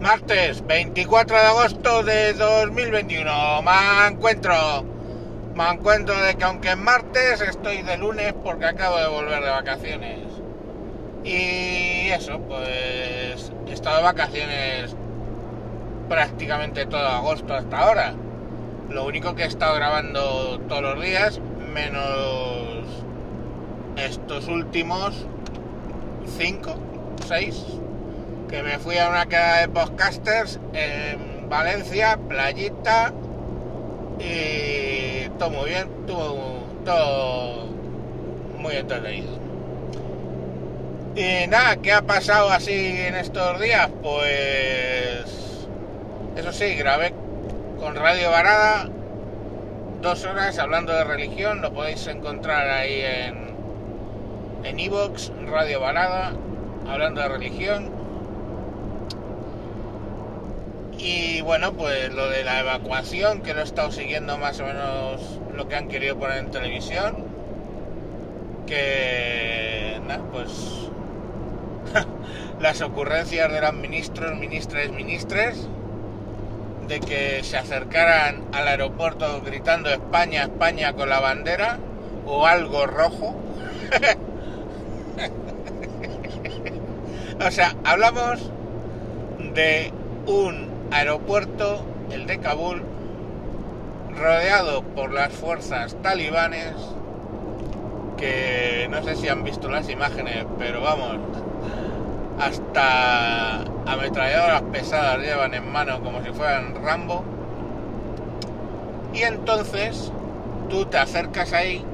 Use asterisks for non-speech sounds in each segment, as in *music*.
Martes 24 de agosto de 2021. Me encuentro. Me encuentro de que aunque es martes estoy de lunes porque acabo de volver de vacaciones. Y eso, pues he estado de vacaciones prácticamente todo agosto hasta ahora. Lo único que he estado grabando todos los días, menos estos últimos 5, 6 que me fui a una queda de podcasters en Valencia, playita, y todo muy bien, todo, todo muy entretenido. Y nada, ¿qué ha pasado así en estos días? Pues eso sí, grabé con Radio Varada dos horas hablando de religión, lo podéis encontrar ahí en en Evox, Radio Varada, hablando de religión y bueno, pues lo de la evacuación, que lo he estado siguiendo más o menos lo que han querido poner en televisión. Que, pues *laughs* las ocurrencias de los ministros, ministres, ministres, de que se acercaran al aeropuerto gritando España, España con la bandera o algo rojo. *laughs* o sea, hablamos de un aeropuerto, el de Kabul, rodeado por las fuerzas talibanes, que no sé si han visto las imágenes, pero vamos, hasta ametralladoras pesadas llevan en mano como si fueran Rambo. Y entonces tú te acercas ahí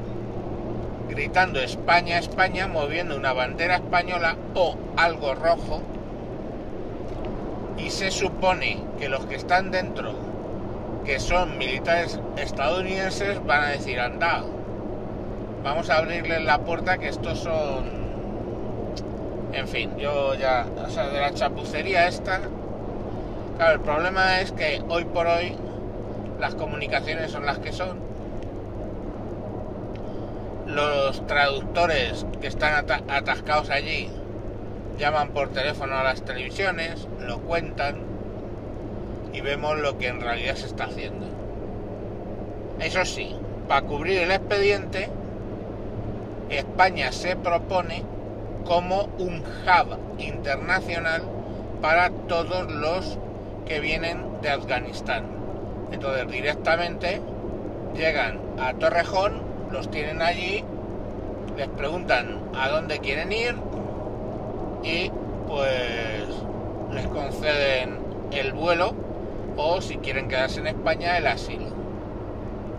gritando España, España, moviendo una bandera española o algo rojo se supone que los que están dentro, que son militares estadounidenses, van a decir, anda, vamos a abrirles la puerta que estos son... En fin, yo ya, o sea, de la chapucería esta... Claro, el problema es que hoy por hoy las comunicaciones son las que son. Los traductores que están atascados allí llaman por teléfono a las televisiones, lo cuentan y vemos lo que en realidad se está haciendo. Eso sí, para cubrir el expediente, España se propone como un hub internacional para todos los que vienen de Afganistán. Entonces directamente llegan a Torrejón, los tienen allí, les preguntan a dónde quieren ir, y pues les conceden el vuelo o si quieren quedarse en España el asilo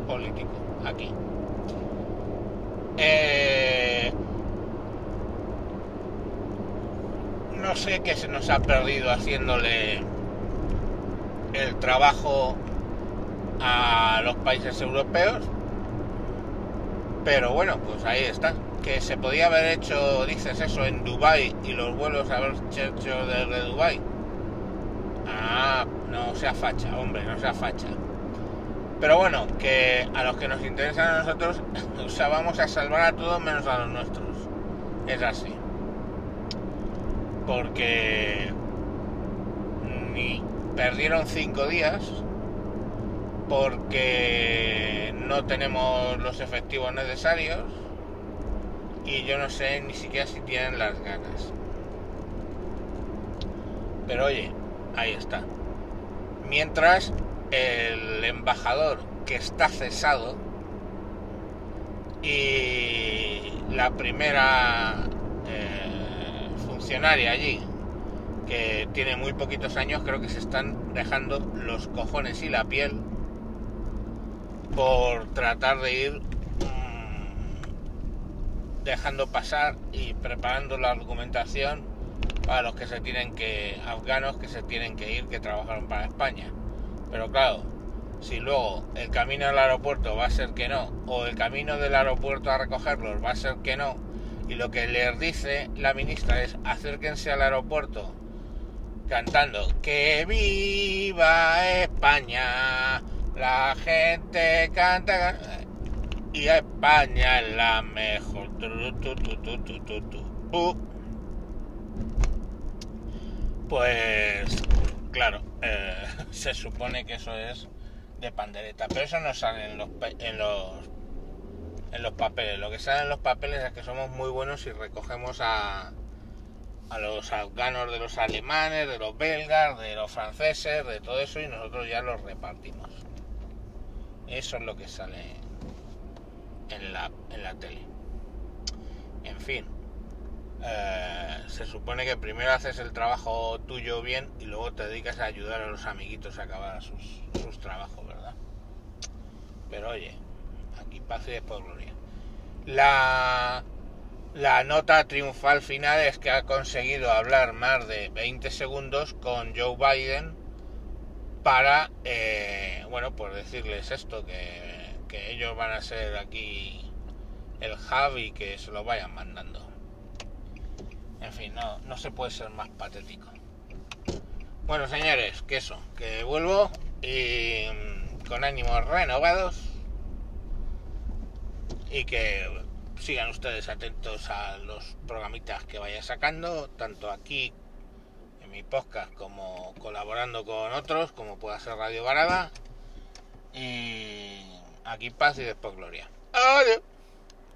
político aquí. Eh, no sé qué se nos ha perdido haciéndole el trabajo a los países europeos, pero bueno, pues ahí está que se podía haber hecho, dices eso, en Dubai y los vuelos haber hecho desde Dubai. Ah, no sea facha, hombre, no sea facha. Pero bueno, que a los que nos interesan a nosotros, *laughs* o vamos a salvar a todos menos a los nuestros. Es así. Porque ni perdieron cinco días, porque no tenemos los efectivos necesarios y yo no sé ni siquiera si tienen las ganas. Pero oye, ahí está. Mientras el embajador que está cesado y la primera eh, funcionaria allí que tiene muy poquitos años creo que se están dejando los cojones y la piel por tratar de ir dejando pasar y preparando la documentación para los que se tienen que, afganos que se tienen que ir, que trabajaron para España. Pero claro, si luego el camino al aeropuerto va a ser que no, o el camino del aeropuerto a recogerlos va a ser que no, y lo que les dice la ministra es acérquense al aeropuerto cantando que viva España, la gente canta y España es la mejor. Pues claro, eh, *laughs* se supone que eso es de pandereta, pero eso no sale en los, en los en los papeles. Lo que sale en los papeles es que somos muy buenos y recogemos a, a los afganos de los alemanes, de los belgas, de los franceses, de todo eso y nosotros ya los repartimos. Eso es lo que sale en la, en la tele. En fin, eh, se supone que primero haces el trabajo tuyo bien y luego te dedicas a ayudar a los amiguitos a acabar sus, sus trabajos, ¿verdad? Pero oye, aquí paz y después gloria. La, la nota triunfal final es que ha conseguido hablar más de 20 segundos con Joe Biden para, eh, bueno, pues decirles esto, que, que ellos van a ser aquí el hub y que se lo vayan mandando. En fin, no, no se puede ser más patético. Bueno, señores, que eso, que vuelvo y mm, con ánimos renovados y que sigan ustedes atentos a los programitas que vaya sacando, tanto aquí en mi podcast como colaborando con otros, como pueda ser Radio Varada. Y aquí paz y después gloria. Adiós.